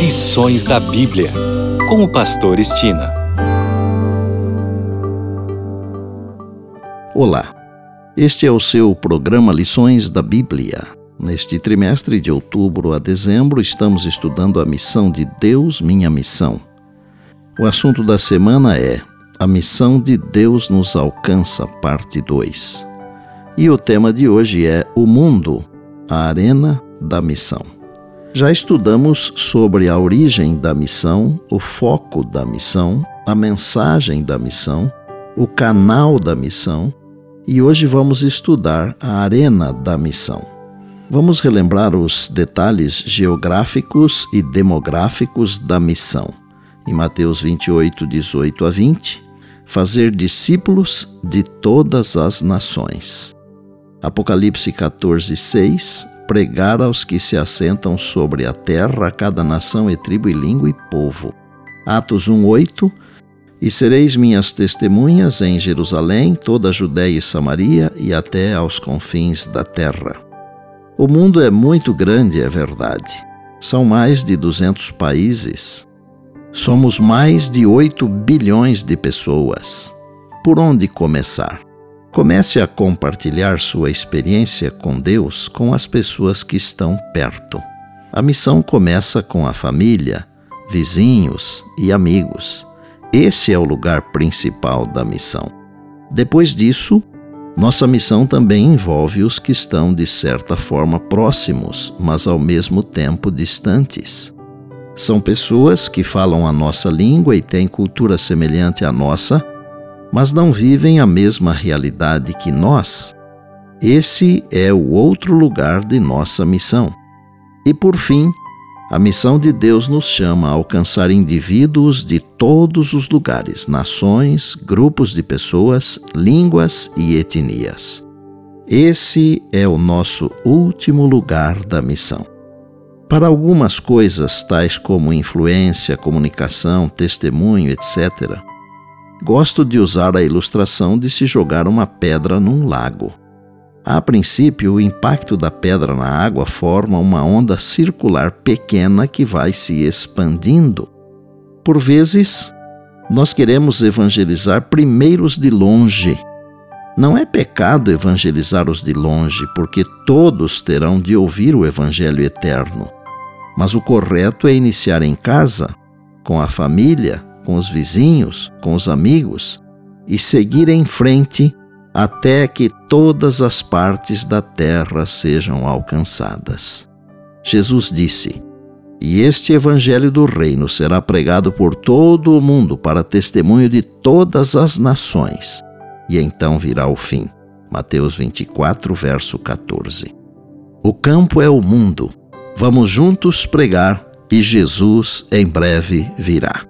Lições da Bíblia, com o Pastor Estina. Olá, este é o seu programa Lições da Bíblia. Neste trimestre de outubro a dezembro, estamos estudando a missão de Deus, minha missão. O assunto da semana é A Missão de Deus nos Alcança, parte 2. E o tema de hoje é O Mundo, a Arena da Missão. Já estudamos sobre a origem da missão, o foco da missão, a mensagem da missão, o canal da missão e hoje vamos estudar a arena da missão. Vamos relembrar os detalhes geográficos e demográficos da missão. Em Mateus 28, 18 a 20, fazer discípulos de todas as nações. Apocalipse 14, 6, pregar aos que se assentam sobre a terra, a cada nação e tribo e língua e povo. Atos 1:8 E sereis minhas testemunhas em Jerusalém, toda a Judéia e Samaria e até aos confins da terra. O mundo é muito grande, é verdade. São mais de 200 países. Somos mais de 8 bilhões de pessoas. Por onde começar? Comece a compartilhar sua experiência com Deus com as pessoas que estão perto. A missão começa com a família, vizinhos e amigos. Esse é o lugar principal da missão. Depois disso, nossa missão também envolve os que estão, de certa forma, próximos, mas ao mesmo tempo distantes. São pessoas que falam a nossa língua e têm cultura semelhante à nossa, mas não vivem a mesma realidade que nós. Esse é o outro lugar de nossa missão. E por fim, a missão de Deus nos chama a alcançar indivíduos de todos os lugares, nações, grupos de pessoas, línguas e etnias. Esse é o nosso último lugar da missão. Para algumas coisas, tais como influência, comunicação, testemunho, etc., Gosto de usar a ilustração de se jogar uma pedra num lago. A princípio, o impacto da pedra na água forma uma onda circular pequena que vai se expandindo. Por vezes, nós queremos evangelizar primeiro os de longe. Não é pecado evangelizar os de longe, porque todos terão de ouvir o Evangelho eterno. Mas o correto é iniciar em casa, com a família, com os vizinhos, com os amigos e seguir em frente até que todas as partes da terra sejam alcançadas. Jesus disse: E este evangelho do reino será pregado por todo o mundo para testemunho de todas as nações, e então virá o fim. Mateus 24, verso 14. O campo é o mundo. Vamos juntos pregar e Jesus em breve virá